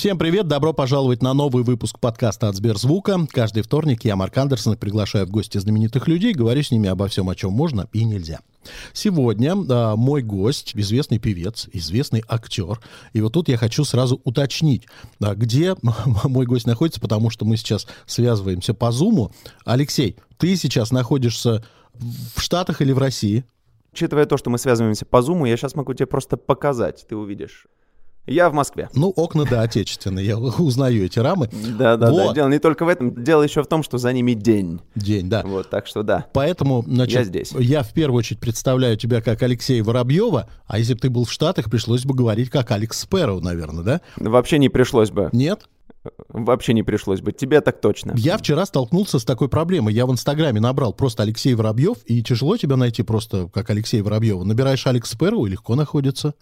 Всем привет, добро пожаловать на новый выпуск подкаста от Сберзвука. Каждый вторник я, Марк Андерсон, приглашаю в гости знаменитых людей, говорю с ними обо всем, о чем можно и нельзя. Сегодня э, мой гость, известный певец, известный актер. И вот тут я хочу сразу уточнить, э, где мой гость находится, потому что мы сейчас связываемся по Зуму. Алексей, ты сейчас находишься в Штатах или в России? Учитывая то, что мы связываемся по Зуму, я сейчас могу тебе просто показать, ты увидишь. Я в Москве. Ну, окна, да, отечественные. Я узнаю эти рамы. Да, да, вот. да. Дело не только в этом. Дело еще в том, что за ними день. День, да. Вот, так что да. Поэтому, значит, я здесь. Я в первую очередь представляю тебя как Алексей Воробьева, а если бы ты был в Штатах, пришлось бы говорить как Алекс Спэроу, наверное, да? Вообще не пришлось бы. Нет? Вообще не пришлось бы. Тебе так точно. Я вчера столкнулся с такой проблемой. Я в Инстаграме набрал просто Алексей Воробьев, и тяжело тебя найти просто как Алексей Воробьева. Набираешь Алекс Спэроу, и легко находится.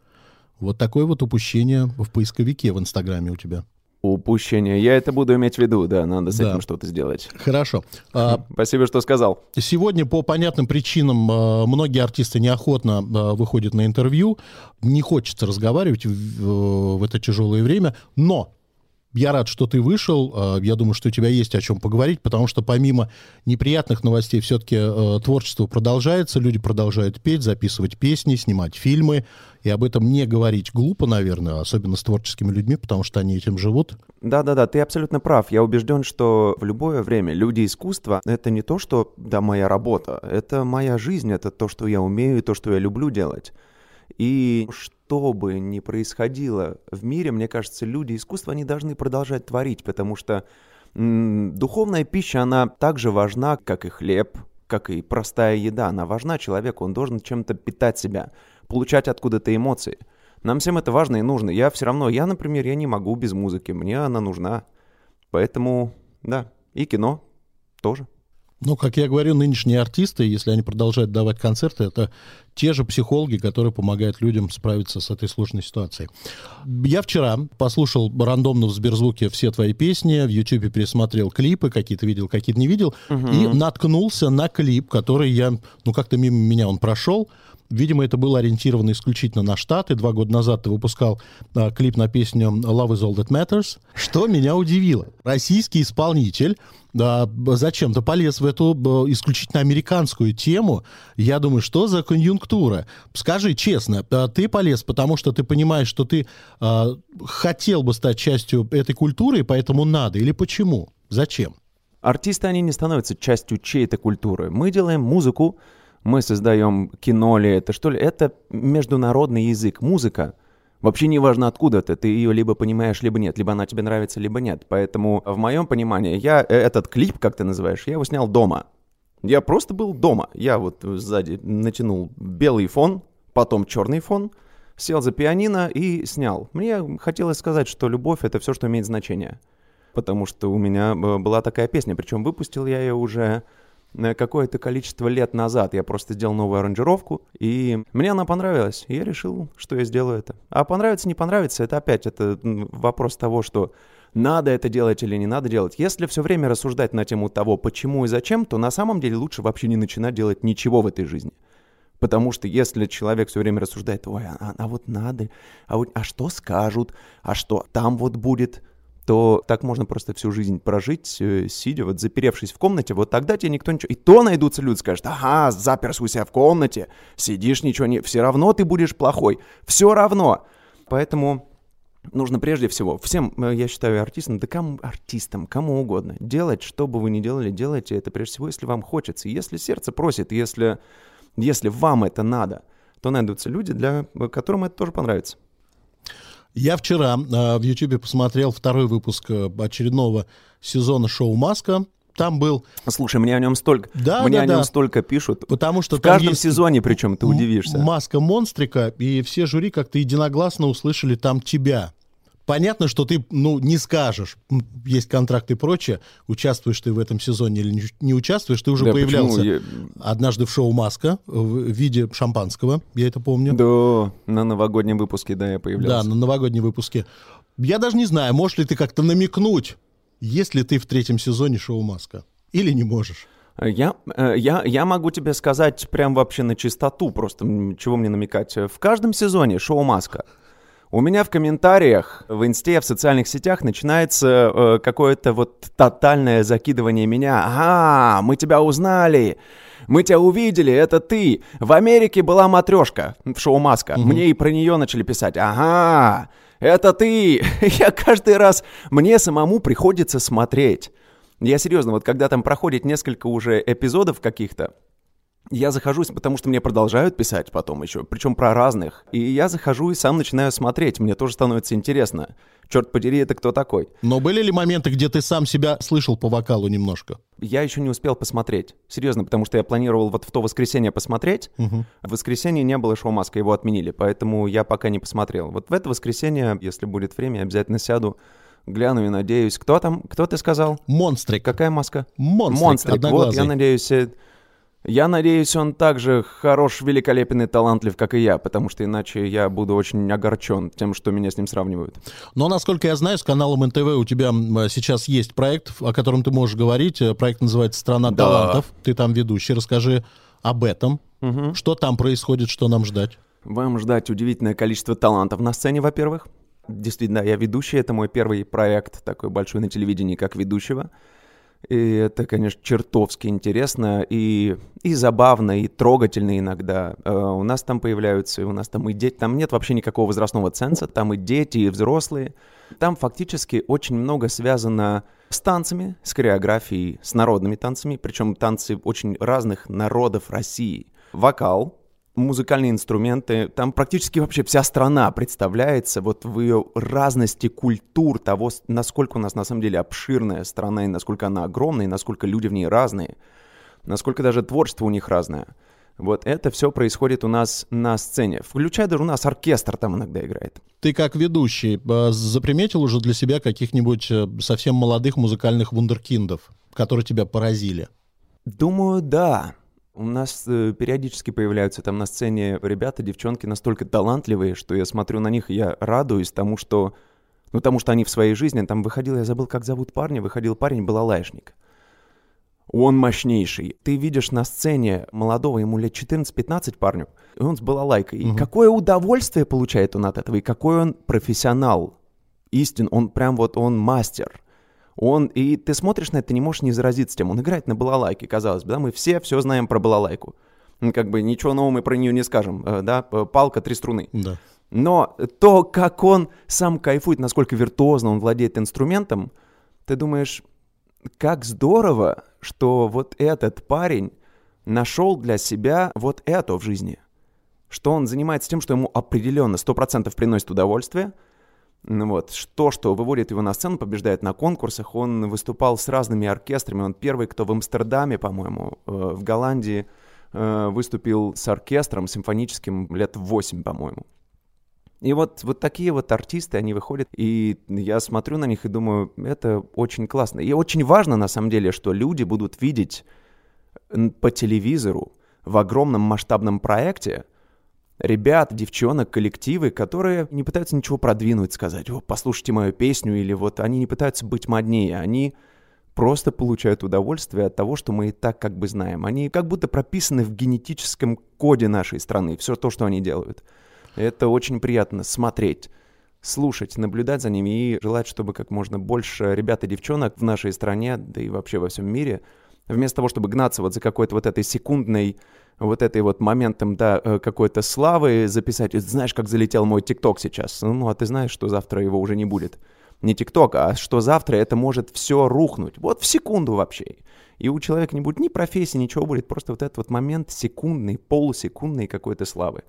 Вот такое вот упущение в поисковике в Инстаграме у тебя. Упущение. Я это буду иметь в виду, да, надо с да. этим что-то сделать. Хорошо. А, Спасибо, что сказал. Сегодня по понятным причинам а, многие артисты неохотно а, выходят на интервью, не хочется разговаривать в, в это тяжелое время, но я рад, что ты вышел. А, я думаю, что у тебя есть о чем поговорить, потому что помимо неприятных новостей все-таки э, творчество продолжается, люди продолжают петь, записывать песни, снимать фильмы. И об этом не говорить глупо, наверное, особенно с творческими людьми, потому что они этим живут. Да-да-да, ты абсолютно прав. Я убежден, что в любое время люди искусства — это не то, что, да, моя работа, это моя жизнь, это то, что я умею и то, что я люблю делать. И что бы ни происходило в мире, мне кажется, люди искусства, они должны продолжать творить, потому что м- духовная пища, она так же важна, как и хлеб, как и простая еда. Она важна человеку, он должен чем-то питать себя, получать откуда-то эмоции. Нам всем это важно и нужно. Я все равно, я, например, я не могу без музыки, мне она нужна. Поэтому, да, и кино тоже. Ну, как я говорю, нынешние артисты, если они продолжают давать концерты, это те же психологи, которые помогают людям справиться с этой сложной ситуацией. Я вчера послушал рандомно в Сберзвуке все твои песни, в Ютубе пересмотрел клипы, какие-то видел, какие-то не видел, угу. и наткнулся на клип, который я, ну, как-то мимо меня он прошел, Видимо, это было ориентировано исключительно на Штаты. Два года назад ты выпускал а, клип на песню «Love is all that matters», что меня удивило. Российский исполнитель да, зачем-то полез в эту исключительно американскую тему. Я думаю, что за конъюнктура? Скажи честно, а ты полез, потому что ты понимаешь, что ты э, хотел бы стать частью этой культуры, и поэтому надо, или почему? Зачем? Артисты, они не становятся частью чьей-то культуры. Мы делаем музыку, мы создаем кино ли это, что ли. Это международный язык. Музыка — Вообще не важно откуда ты, ты ее либо понимаешь, либо нет, либо она тебе нравится, либо нет. Поэтому в моем понимании я э, этот клип, как ты называешь, я его снял дома. Я просто был дома. Я вот сзади натянул белый фон, потом черный фон, сел за пианино и снял. Мне хотелось сказать, что любовь — это все, что имеет значение. Потому что у меня э, была такая песня, причем выпустил я ее уже какое-то количество лет назад. Я просто сделал новую аранжировку, и мне она понравилась. И я решил, что я сделаю это. А понравится, не понравится, это опять это вопрос того, что надо это делать или не надо делать. Если все время рассуждать на тему того, почему и зачем, то на самом деле лучше вообще не начинать делать ничего в этой жизни. Потому что если человек все время рассуждает, ой, а, а вот надо, а, вот, а что скажут, а что там вот будет, то так можно просто всю жизнь прожить, э, сидя, вот заперевшись в комнате, вот тогда тебе никто ничего... И то найдутся люди, скажут, ага, заперся у себя в комнате, сидишь, ничего не... Все равно ты будешь плохой, все равно. Поэтому нужно прежде всего всем, э, я считаю, артистам, да кому артистам, кому угодно, делать, что бы вы ни делали, делайте это прежде всего, если вам хочется. Если сердце просит, если, если вам это надо, то найдутся люди, для которым это тоже понравится. Я вчера э, в YouTube посмотрел второй выпуск э, очередного сезона шоу «Маска». Там был... Слушай, мне о нем столько, да, мне да, о нем да. столько пишут. Потому что в каждом сезоне, причем ты удивишься. Маска монстрика, и все жюри как-то единогласно услышали там тебя. Понятно, что ты, ну, не скажешь, есть контракт и прочее, участвуешь ты в этом сезоне или не участвуешь, ты уже да, появлялся я... однажды в шоу «Маска» в виде шампанского, я это помню. Да, на новогоднем выпуске, да, я появлялся. Да, на новогоднем выпуске. Я даже не знаю, можешь ли ты как-то намекнуть, есть ли ты в третьем сезоне шоу «Маска» или не можешь? Я, э, я, я могу тебе сказать прям вообще на чистоту, просто чего мне намекать. В каждом сезоне шоу «Маска» У меня в комментариях в инсте, в социальных сетях начинается э, какое-то вот тотальное закидывание меня. Ага, мы тебя узнали. Мы тебя увидели, это ты. В Америке была матрешка в шоу Маска. Угу. Мне и про нее начали писать. Ага, это ты. Я каждый раз, мне самому приходится смотреть. Я серьезно, вот когда там проходит несколько уже эпизодов каких-то, я захожусь, потому что мне продолжают писать потом еще, причем про разных. И я захожу и сам начинаю смотреть, мне тоже становится интересно. Черт подери, это кто такой? Но были ли моменты, где ты сам себя слышал по вокалу немножко? Я еще не успел посмотреть. Серьезно, потому что я планировал вот в то воскресенье посмотреть. Угу. В воскресенье не было шоу Маска, его отменили, поэтому я пока не посмотрел. Вот в это воскресенье, если будет время, обязательно сяду гляну и надеюсь. Кто там? Кто ты сказал? Монстрик. Какая маска? Монстрик. Монстрик. Вот, я надеюсь, э, я надеюсь, он также хорош, великолепен и талантлив, как и я, потому что иначе я буду очень огорчен тем, что меня с ним сравнивают. Но, насколько я знаю, с каналом НТВ у тебя сейчас есть проект, о котором ты можешь говорить. Э, проект называется «Страна да. талантов». Ты там ведущий. Расскажи об этом. Угу. Что там происходит, что нам ждать? Вам ждать удивительное количество талантов на сцене, во-первых. Действительно, я ведущий. Это мой первый проект такой большой на телевидении, как ведущего. И это, конечно, чертовски интересно и, и забавно, и трогательно иногда. Uh, у нас там появляются, у нас там и дети, там нет вообще никакого возрастного ценза, там и дети, и взрослые. Там фактически очень много связано с танцами, с хореографией, с народными танцами, причем танцы очень разных народов России. Вокал, музыкальные инструменты, там практически вообще вся страна представляется вот в ее разности культур, того, насколько у нас на самом деле обширная страна, и насколько она огромная, и насколько люди в ней разные, насколько даже творчество у них разное. Вот это все происходит у нас на сцене. Включая даже у нас оркестр там иногда играет. Ты как ведущий э, заприметил уже для себя каких-нибудь э, совсем молодых музыкальных вундеркиндов, которые тебя поразили? Думаю, да. У нас э, периодически появляются там на сцене ребята, девчонки настолько талантливые, что я смотрю на них, и я радуюсь тому, что... Ну, тому что они в своей жизни... Там выходил, я забыл, как зовут парня, выходил парень, балалайшник. Он мощнейший. Ты видишь на сцене молодого, ему лет 14-15 парню, и он с балалайкой. И угу. какое удовольствие получает он от этого, и какой он профессионал. Истин, он прям вот, он мастер. Он, и ты смотришь на это, ты не можешь не заразиться тем. Он играет на балалайке, казалось бы, да, мы все все знаем про балалайку. Как бы ничего нового мы про нее не скажем, э, да, палка, три струны. Да. Но то, как он сам кайфует, насколько виртуозно он владеет инструментом, ты думаешь, как здорово, что вот этот парень нашел для себя вот это в жизни. Что он занимается тем, что ему определенно 100% приносит удовольствие – ну вот. То, что выводит его на сцену, побеждает на конкурсах. Он выступал с разными оркестрами. Он первый, кто в Амстердаме, по-моему, э, в Голландии э, выступил с оркестром симфоническим лет 8, по-моему. И вот, вот такие вот артисты, они выходят, и я смотрю на них и думаю, это очень классно. И очень важно, на самом деле, что люди будут видеть по телевизору в огромном масштабном проекте – ребят, девчонок, коллективы, которые не пытаются ничего продвинуть, сказать, о, послушайте мою песню, или вот они не пытаются быть моднее, они просто получают удовольствие от того, что мы и так как бы знаем. Они как будто прописаны в генетическом коде нашей страны, все то, что они делают. Это очень приятно смотреть слушать, наблюдать за ними и желать, чтобы как можно больше ребят и девчонок в нашей стране, да и вообще во всем мире, вместо того, чтобы гнаться вот за какой-то вот этой секундной вот этой вот моментом, да, э, какой-то славы записать. Знаешь, как залетел мой ТикТок сейчас? Ну, а ты знаешь, что завтра его уже не будет. Не ТикТок, а что завтра это может все рухнуть. Вот в секунду вообще. И у человека не будет ни профессии, ничего будет. Просто вот этот вот момент секундный, полусекундной какой-то славы.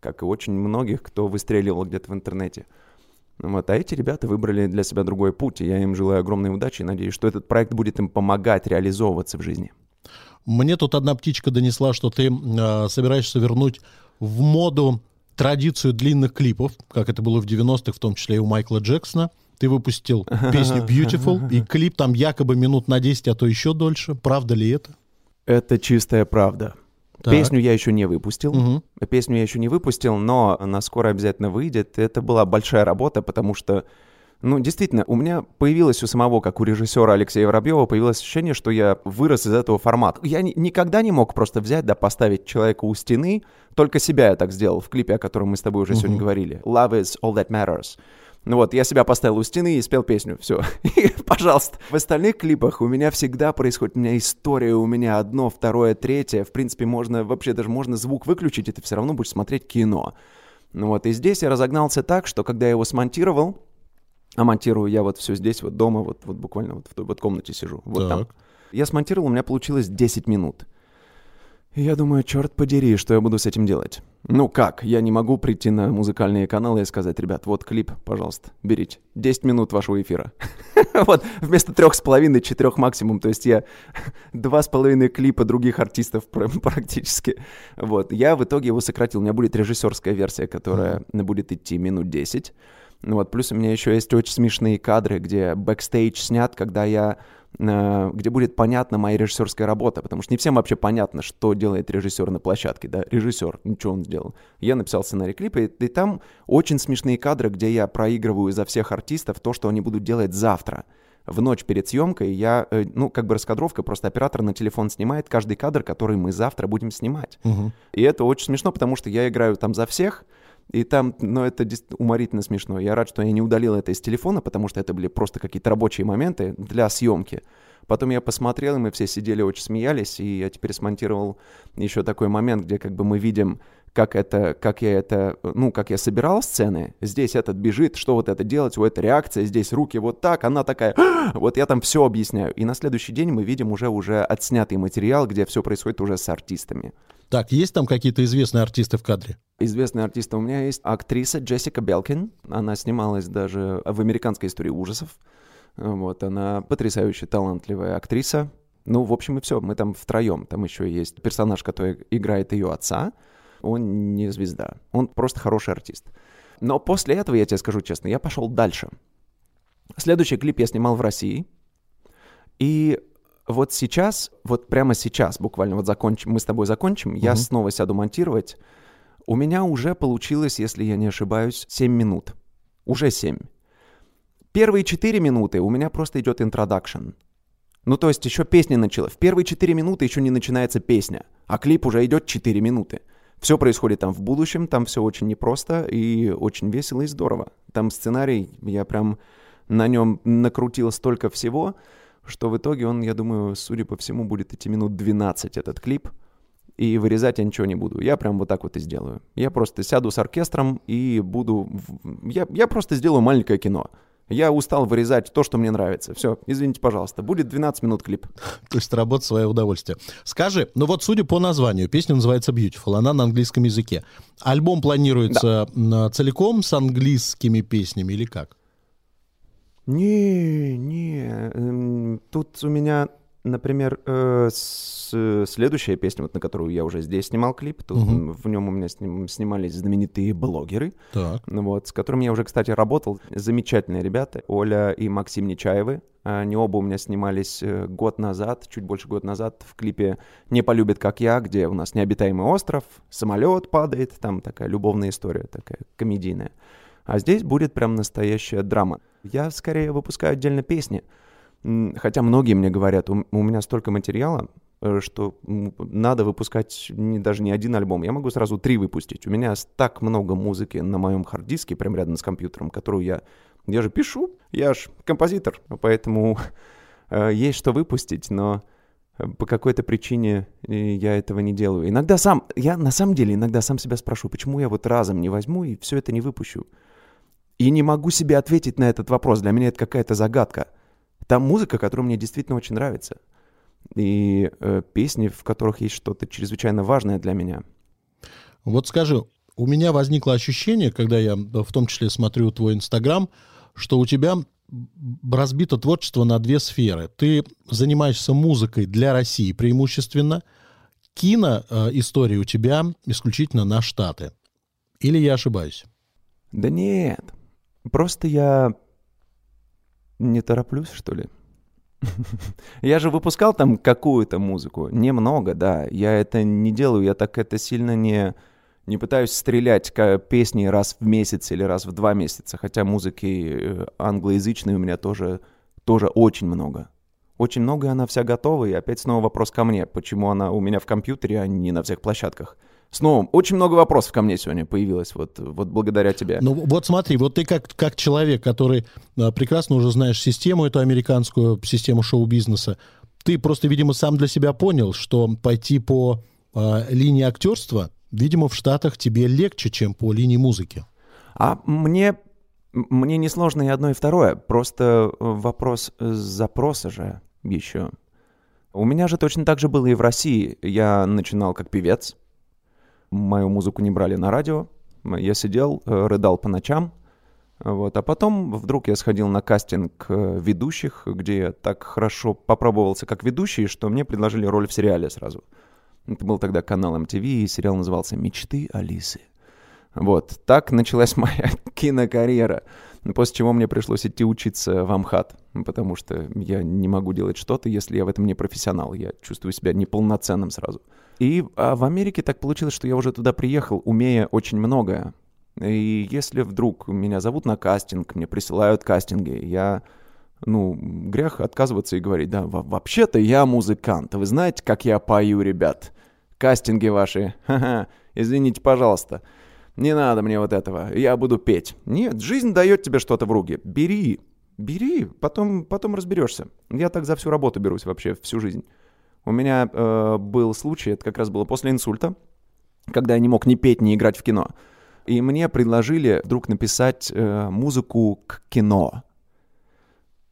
Как и очень многих, кто выстреливал где-то в интернете. Вот, а эти ребята выбрали для себя другой путь, и я им желаю огромной удачи и надеюсь, что этот проект будет им помогать реализовываться в жизни. Мне тут одна птичка донесла, что ты э, собираешься вернуть в моду традицию длинных клипов, как это было в 90-х, в том числе и у Майкла Джексона. Ты выпустил песню Beautiful, и клип там якобы минут на 10, а то еще дольше. Правда ли это? Это чистая правда. Так. Песню я еще не выпустил. Угу. Песню я еще не выпустил, но она скоро обязательно выйдет. Это была большая работа, потому что Ну, действительно, у меня появилось у самого, как у режиссера Алексея Воробьева, появилось ощущение, что я вырос из этого формата. Я ни- никогда не мог просто взять, да, поставить человека у стены. Только себя я так сделал в клипе, о котором мы с тобой уже Мгм. сегодня говорили. Love is all that matters. Ну вот, я себя поставил у стены и спел песню, все. Пожалуйста. В остальных клипах у меня всегда происходит, у меня история, у меня одно, второе, третье. В принципе, можно, вообще даже можно звук выключить, и ты все равно будешь смотреть кино. Ну вот, и здесь я разогнался так, что когда я его смонтировал, а монтирую я вот все здесь, вот дома, вот, вот буквально вот в той вот комнате сижу, вот там. Так. Я смонтировал, у меня получилось 10 минут. Я думаю, черт подери, что я буду с этим делать? Ну как, я не могу прийти на музыкальные каналы и сказать, ребят, вот клип, пожалуйста, берите. 10 минут вашего эфира. Вот, вместо трех с половиной, четырех максимум. То есть я два с половиной клипа других артистов пр- практически. Вот, я в итоге его сократил. У меня будет режиссерская версия, которая будет идти минут 10. Ну Вот, плюс у меня еще есть очень смешные кадры, где бэкстейдж снят, когда я э, где будет понятна моя режиссерская работа, потому что не всем вообще понятно, что делает режиссер на площадке, да, режиссер, ничего он сделал. Я написал сценарий клипа, и, и там очень смешные кадры, где я проигрываю изо всех артистов то, что они будут делать завтра. В ночь перед съемкой я, э, ну, как бы раскадровка, просто оператор на телефон снимает каждый кадр, который мы завтра будем снимать. Мгм. И это очень смешно, потому что я играю там за всех, и там, ну, это уморительно смешно. Я рад, что я не удалил это из телефона, потому что это были просто какие-то рабочие моменты для съемки. Потом я посмотрел, и мы все сидели, очень смеялись, и я теперь смонтировал еще такой момент, где как бы мы видим, как это, как я это, ну, как я собирал сцены. Здесь этот бежит, что вот это делать, вот эта реакция, здесь руки вот так, она такая, вот я там все объясняю. И на следующий день мы видим уже уже отснятый материал, где все происходит уже с артистами. Так, есть там какие-то известные артисты в кадре? Известные артисты у меня есть. Актриса Джессика Белкин. Она снималась даже в «Американской истории ужасов». Вот, она потрясающе талантливая актриса. Ну, в общем, и все. Мы там втроем. Там еще есть персонаж, который играет ее отца. Он не звезда. Он просто хороший артист. Но после этого, я тебе скажу честно, я пошел дальше. Следующий клип я снимал в России. И вот сейчас, вот прямо сейчас, буквально вот закончим, мы с тобой закончим, я Мгм. снова сяду монтировать. У меня уже получилось, если я не ошибаюсь, 7 минут. Уже 7. Первые 4 минуты у меня просто идет интродакшн. Ну, то есть еще песня начала. В первые 4 минуты еще не начинается песня, а клип уже идет 4 минуты. Все происходит там в будущем, там все очень непросто и очень весело и здорово. Там сценарий, я прям на нем накрутил столько всего, что в итоге он, я думаю, судя по всему, будет идти минут 12 этот клип. И вырезать я ничего не буду. Я прям вот так вот и сделаю. Я просто сяду с оркестром и буду... Я, я просто сделаю маленькое кино. Я устал вырезать то, что мне нравится. Все, извините, пожалуйста. Будет 12 минут клип. То есть работа свое удовольствие. Скажи, ну вот судя по названию, песня называется Beautiful, она на английском языке. Альбом планируется м, целиком с английскими песнями или как? Не, не. эм, Тут у меня, например, э, с- следующая песня, вот на которую я уже здесь снимал клип. Тут м, в нем у меня сним- снимались знаменитые блогеры. Так. Ну Вот, с которыми я уже, кстати, работал. Замечательные ребята, Оля и Максим Нечаевы. Они оба у меня снимались э, год назад, чуть больше год назад, в клипе «Не полюбит, как я», где у нас необитаемый остров, самолет падает, там такая любовная история, такая комедийная. А здесь будет прям настоящая драма. Я скорее выпускаю отдельно песни. Хотя многие мне говорят, у, меня столько материала, э, что надо выпускать не, даже не один альбом. Я могу сразу три выпустить. У меня так много музыки на моем хард-диске, прям рядом с компьютером, которую я... Я же пишу, я же композитор, поэтому э, есть что выпустить, но э, по какой-то причине я этого не делаю. Иногда сам, я на самом деле иногда сам себя спрашиваю, почему я вот разом не возьму и все это не выпущу. И не могу себе ответить на этот вопрос. Для меня это какая-то загадка. Там музыка, которая мне действительно очень нравится. И э, песни, в которых есть что-то чрезвычайно важное для меня. Вот скажи, у меня возникло ощущение, когда я э, в том числе смотрю твой Инстаграм, что у тебя разбито творчество на две сферы. Ты занимаешься музыкой для России преимущественно, кино э, истории у тебя исключительно на Штаты. Или я ошибаюсь? Да нет, просто я не тороплюсь, что ли. Я же выпускал там какую-то музыку, немного, да. Я это не делаю, я так это сильно не, Не пытаюсь стрелять песни раз в месяц или раз в два месяца, хотя музыки э, англоязычной у меня тоже, тоже очень много. Очень много, и она вся готова, и опять снова вопрос ко мне, почему она у меня в компьютере, а не на всех площадках. Снова, очень много вопросов ко мне сегодня появилось, вот, вот благодаря тебе. Ну вот смотри, вот ты как, как человек, который а, прекрасно уже знаешь систему, эту американскую систему шоу-бизнеса, ты просто, видимо, сам для себя понял, что пойти по а, линии актерства Видимо, в Штатах тебе легче, чем по линии музыки. А мне, мне не сложно и одно, и второе. Просто э, вопрос запроса же еще. У меня же точно так же было и в России. Я начинал как певец. Мою музыку не брали на радио. Я сидел, э, рыдал по ночам. Вот. А потом вдруг я сходил на кастинг э, ведущих, где я так хорошо попробовался как ведущий, что мне предложили роль в сериале сразу. Это был тогда канал MTV, и сериал назывался «Мечты Алисы». Вот, так началась моя кинокарьера. После чего мне пришлось идти учиться в Амхат, потому что я не могу делать что-то, если я в этом не профессионал. Я чувствую себя неполноценным сразу. И а в Америке так получилось, что я уже туда приехал, умея очень многое. И если вдруг меня зовут на кастинг, мне присылают кастинги, я ну, грех отказываться и говорить, да, вообще-то я музыкант. Вы знаете, как я пою, ребят? Кастинги ваши. Ха-ха. Извините, пожалуйста. Не надо мне вот этого. Я буду петь. Нет, жизнь дает тебе что-то в руки. Бери. Бери. Потом, потом разберешься. Я так за всю работу берусь вообще, всю жизнь. У меня э, был случай, это как раз было после инсульта, когда я не мог ни петь, ни играть в кино. И мне предложили вдруг написать э, музыку к кино.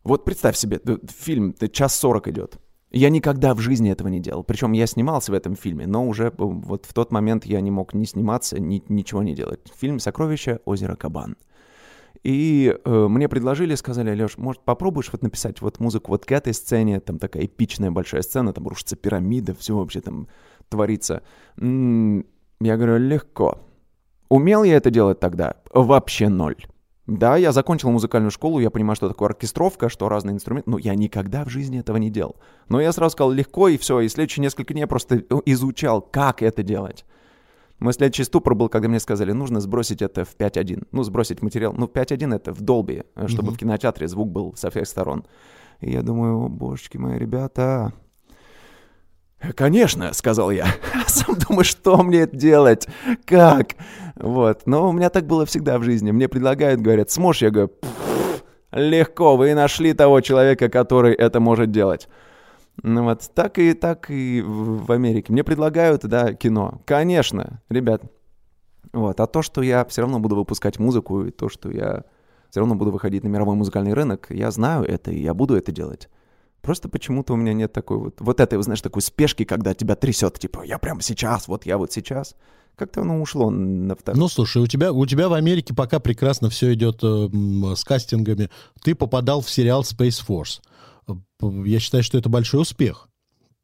Вот представь себе, фильм час сорок идет. Я никогда в жизни этого не делал. Причем я снимался в этом фильме, но уже э, вот в тот момент я не мог ни сниматься, ни, ничего не делать. Фильм «Сокровища. Озеро Кабан». И э, мне предложили, сказали, Леш, может, попробуешь вот написать вот музыку вот к этой сцене, там такая эпичная большая сцена, там рушится пирамида, все вообще там творится. М-м, я говорю, легко. Умел я это делать тогда? Вообще ноль. Да, я закончил музыкальную школу, я понимаю, что такое оркестровка, что разные инструменты, но я никогда в жизни этого не делал. Но я сразу сказал легко, и все, и следующие несколько дней я просто изучал, как это делать. Мой следующий ступор был, когда мне сказали, нужно сбросить это в 5.1. Ну, сбросить материал. Ну, 5.1 это в долби, чтобы uh-huh. в кинотеатре звук был со всех сторон. И я думаю, о, божечки мои ребята, «Конечно», — сказал я. Сам думаю, что мне делать? Как? Вот. Но у меня так было всегда в жизни. Мне предлагают, говорят, сможешь? Я говорю, легко, вы нашли того человека, который это может делать. Ну вот, так и так и в Америке. Мне предлагают, да, кино. Конечно, ребят. Вот, а то, что я все равно буду выпускать музыку, и то, что я все равно буду выходить на мировой музыкальный рынок, я знаю это, и я буду это делать. Просто почему-то у меня нет такой вот, вот этой, знаешь, такой спешки, когда тебя трясет, типа, я прямо сейчас, вот я вот сейчас. Как-то оно ушло на второй. Ну, слушай, у тебя, у тебя в Америке пока прекрасно все идет э, с кастингами. Ты попадал в сериал Space Force. Я считаю, что это большой успех.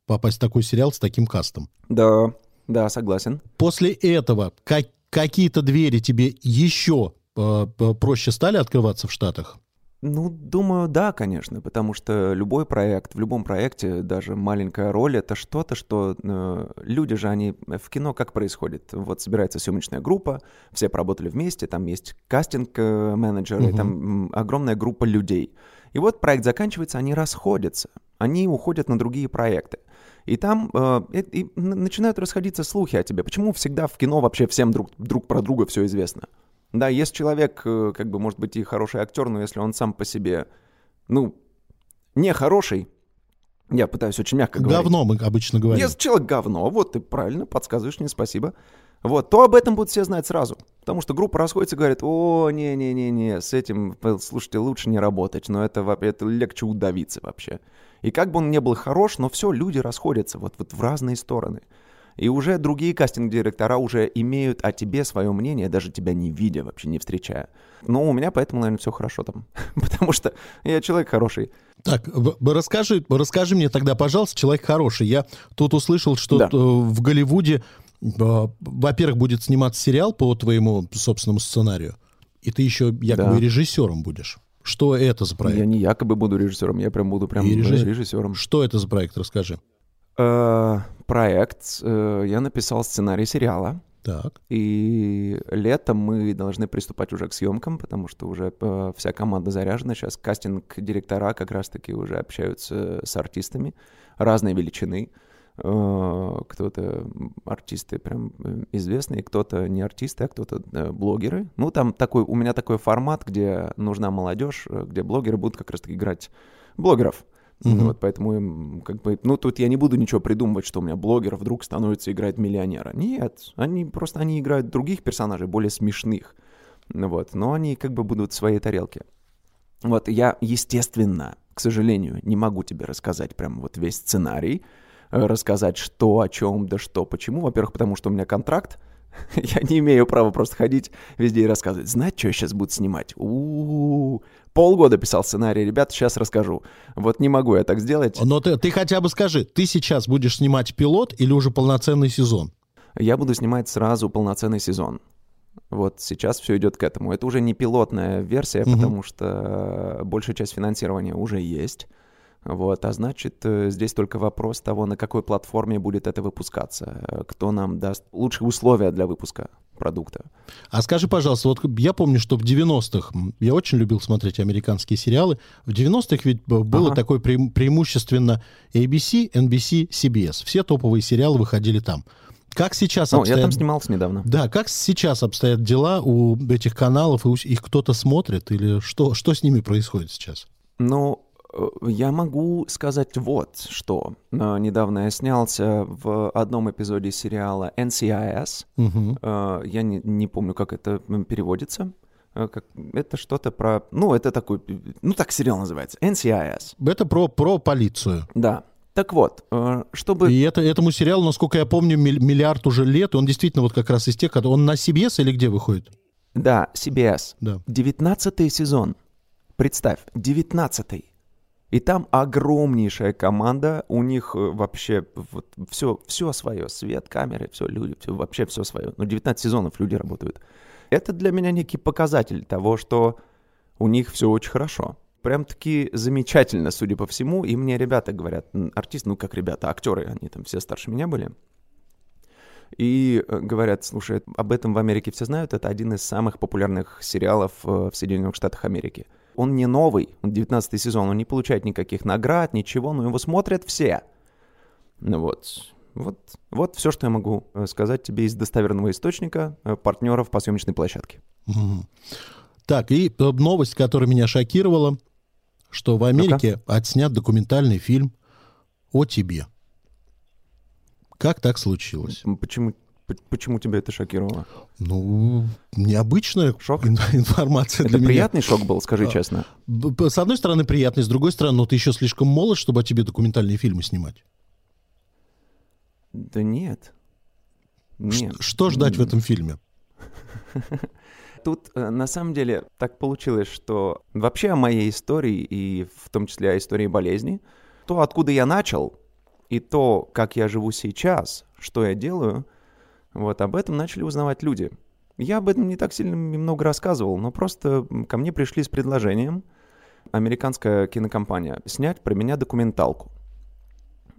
Попасть в такой сериал с таким кастом. Да, да, согласен. После этого как, какие-то двери тебе еще э, проще стали открываться в Штатах? Ну, думаю, да, конечно, потому что любой проект, в любом проекте даже маленькая роль — это что-то, что э, люди же, они в кино как происходит? Вот собирается съемочная группа, все поработали вместе, там есть кастинг-менеджеры, угу. там огромная группа людей. И вот проект заканчивается, они расходятся, они уходят на другие проекты. И там э, и, и начинают расходиться слухи о тебе. Почему всегда в кино вообще всем друг, друг про друга все известно? Да, есть человек, э, как бы, может быть, и хороший актер, но если он сам по себе, ну, не хороший, я пытаюсь очень мягко говорить. Говно мы обычно говорим. Если человек говно, вот ты правильно подсказываешь мне, спасибо. Вот, то об этом будут все знать сразу. Потому что группа расходится и говорит, о, не-не-не-не, с этим, слушайте, лучше не работать, но это, это легче удавиться вообще. И как бы он не был хорош, но все, люди расходятся вот, вот в разные стороны. И уже другие кастинг-директора уже имеют о тебе свое мнение, даже тебя не видя, вообще не встречая. Но у меня поэтому, наверное, все хорошо там. Потому что я человек хороший. Так, расскажи, расскажи мне тогда, пожалуйста, человек хороший. Я тут услышал, что да. в Голливуде, а, во-первых, будет сниматься сериал по твоему собственному сценарию, и ты еще якобы да. режиссером будешь. Что это за проект? Я не якобы буду режиссером, я прям буду прям режиссер... режиссером. Что это за проект, расскажи. Э, проект. Э, я написал сценарий сериала. Так. И летом мы должны приступать уже к съемкам, потому что уже э, вся команда заряжена. Сейчас кастинг-директора как раз-таки уже общаются с артистами разной величины. Э, кто-то артисты прям известные, кто-то не артисты, а кто-то э, блогеры. Ну, там такой, у меня такой формат, где нужна молодежь, где блогеры будут как раз-таки играть блогеров. Mm-hmm. Вот, поэтому, как бы, ну, тут я не буду ничего придумывать, что у меня блогер вдруг становится играть миллионера. Нет, они просто, они играют других персонажей, более смешных. Вот, но они как бы будут в своей тарелке. Вот, я, естественно, к сожалению, не могу тебе рассказать прям вот весь сценарий, рассказать, что, о чем, да что, почему. Во-первых, потому что у меня контракт, я не имею права просто ходить везде и рассказывать. Знаете, что я сейчас буду снимать? У-у-у. Полгода писал сценарий, ребят, сейчас расскажу. Вот не могу я так сделать. Но ты, ты хотя бы скажи, ты сейчас будешь снимать пилот или уже полноценный сезон? Я буду снимать сразу полноценный сезон. Вот сейчас все идет к этому. Это уже не пилотная версия, угу. потому что большая часть финансирования уже есть. Вот, а значит, э, здесь только вопрос того, на какой платформе будет это выпускаться, э, кто нам даст лучшие условия для выпуска продукта. А скажи, пожалуйста, вот я помню, что в 90-х, я очень любил смотреть американские сериалы, в 90-х ведь было ага. такое пре преимущественно ABC, NBC, CBS. Все топовые сериалы выходили там. Как сейчас обстоят... я там снимался недавно. Да, как сейчас обстоят дела у этих каналов, и их кто-то смотрит, или что, что с ними происходит сейчас? Ну, я могу сказать вот что. Э, недавно я снялся в одном эпизоде сериала NCIS. Угу. Э, я не, не помню, как это переводится. Как, это что-то про... Ну, это такой... Ну, так сериал называется. NCIS. Это про, про полицию. Да. Так вот, чтобы... И это, этому сериалу, насколько я помню, миллиард уже лет, он действительно вот как раз из тех, он на CBS или где выходит? Да, CBS. Да. 19 сезон. Представь, 19 и там огромнейшая команда, у них э, вообще вот все, все свое, свет, камеры, все, люди, все, вообще все свое. Ну, 19 сезонов люди работают. Это для меня некий показатель того, что у них все очень хорошо. Прям-таки замечательно, судя по всему. И мне ребята говорят, артист, ну как ребята, актеры, они там все старше меня были. И э, говорят, слушай, об этом в Америке все знают, это один из самых популярных сериалов э, в Соединенных Штатах Америки. Он не новый, он 19 сезон, он не получает никаких наград, ничего, но его смотрят все. Ну вот, вот, вот все, что я могу э, сказать тебе из достоверного источника э, партнеров по съемочной площадке. Угу. Так, и э, новость, которая меня шокировала, что в Америке ну отснят документальный фильм о тебе. Как так случилось? Почему Почему тебя это шокировало? Ну, необычная шок? информация это для приятный меня. шок был, скажи а, честно. С одной стороны, приятный, с другой стороны, ну, ты еще слишком молод, чтобы о тебе документальные фильмы снимать. Да нет. нет. Ш- что ждать в этом фильме? Тут, э, на самом деле, так получилось, что вообще о моей истории, и в том числе о истории болезни, то, откуда я начал, и то, как я живу сейчас, что я делаю — вот об этом начали узнавать люди. Я об этом не так сильно много рассказывал, но просто ко мне пришли с предложением американская кинокомпания снять про меня документалку.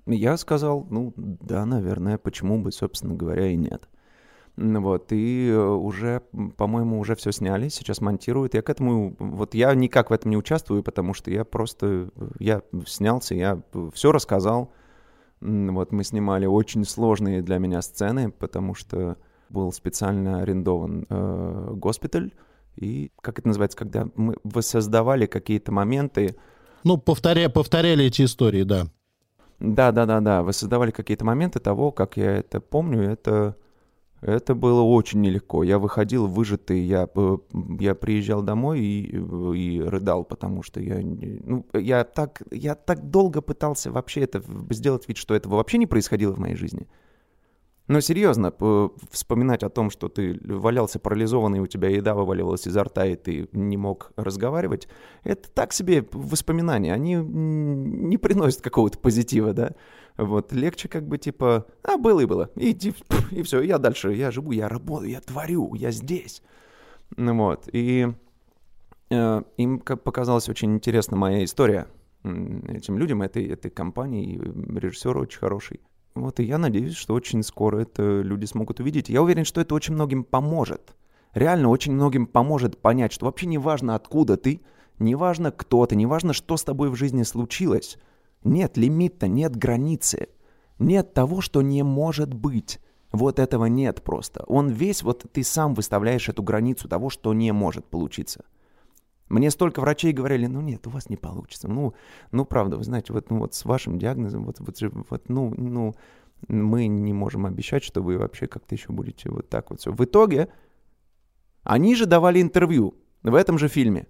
Я сказал, ну да, наверное, почему бы, собственно говоря, и нет. Вот, и э, уже, по-моему, уже все сняли, сейчас монтируют. Я к этому, вот я никак в этом не участвую, потому что я просто, я снялся, я все рассказал, вот мы снимали очень сложные для меня сцены, потому что был специально арендован э, госпиталь. И как это называется, когда мы воссоздавали какие-то моменты. Ну, повторя, повторяли эти истории, да. Да, да, да, да. Воссоздавали какие-то моменты того, как я это помню. Это это было очень нелегко. Я выходил выжатый, я, э, я приезжал домой и, и рыдал, потому что я, ну, я, так, я так долго пытался вообще это сделать вид, что этого вообще не происходило в моей жизни. Но серьезно, вспоминать о том, что ты валялся парализованный, у тебя еда вываливалась изо рта, и ты не мог разговаривать, это так себе воспоминания, они не приносят какого-то позитива, да. Вот, легче как бы типа, а, было и было, и, и, все, я дальше, я живу, я работаю, я творю, я здесь. Ну вот, и э, им показалась очень интересна моя история этим людям, этой, этой компании, режиссер очень хороший. Вот и я надеюсь, что очень скоро это люди смогут увидеть. Я уверен, что это очень многим поможет. Реально очень многим поможет понять, что вообще не важно, откуда ты, не важно, кто ты, не важно, что с тобой в жизни случилось. Нет лимита, нет границы. Нет того, что не может быть. Вот этого нет просто. Он весь, вот ты сам выставляешь эту границу того, что не может получиться. Мне столько врачей говорили, ну нет, у вас не получится. Ну, ну правда, вы знаете, вот, ну, вот с вашим диагнозом, вот, вот, вот ну, ну, мы не можем обещать, что вы вообще как-то еще будете вот так вот все. В итоге они же давали интервью в этом же фильме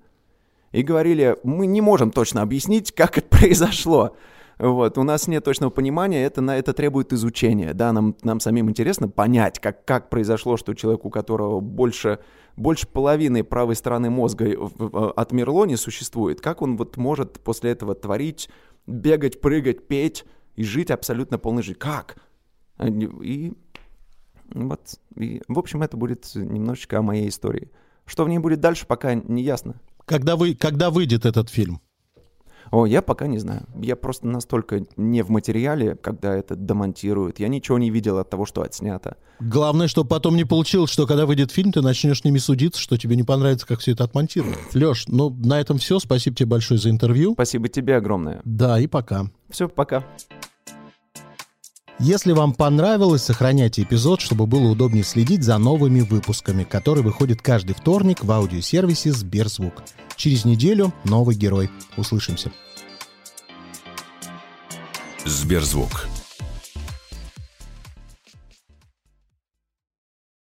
и говорили, мы не можем точно объяснить, как это произошло. Вот, у нас нет точного понимания, это, на, это требует изучения, да, нам, нам самим интересно понять, как, как произошло, что человек, у которого больше, больше половины правой стороны мозга отмерло, не существует, как он вот может после этого творить, бегать, прыгать, петь и жить абсолютно полной жизнью. Как? И вот, и, в общем, это будет немножечко о моей истории. Что в ней будет дальше, пока не ясно. Когда, вы, когда выйдет этот фильм? О, я пока не знаю. Я просто настолько не в материале, когда это демонтируют. Я ничего не видел от того, что отснято. Главное, чтобы потом не получилось, что когда выйдет фильм, ты начнешь с ними судиться, что тебе не понравится, как все это отмонтировано. Леш, ну на этом все. Спасибо тебе большое за интервью. Спасибо тебе огромное. Да, и пока. Все, пока. Если вам понравилось, сохраняйте эпизод, чтобы было удобнее следить за новыми выпусками, которые выходят каждый вторник в аудиосервисе Сберзвук. Через неделю новый герой. Услышимся. Сберзвук.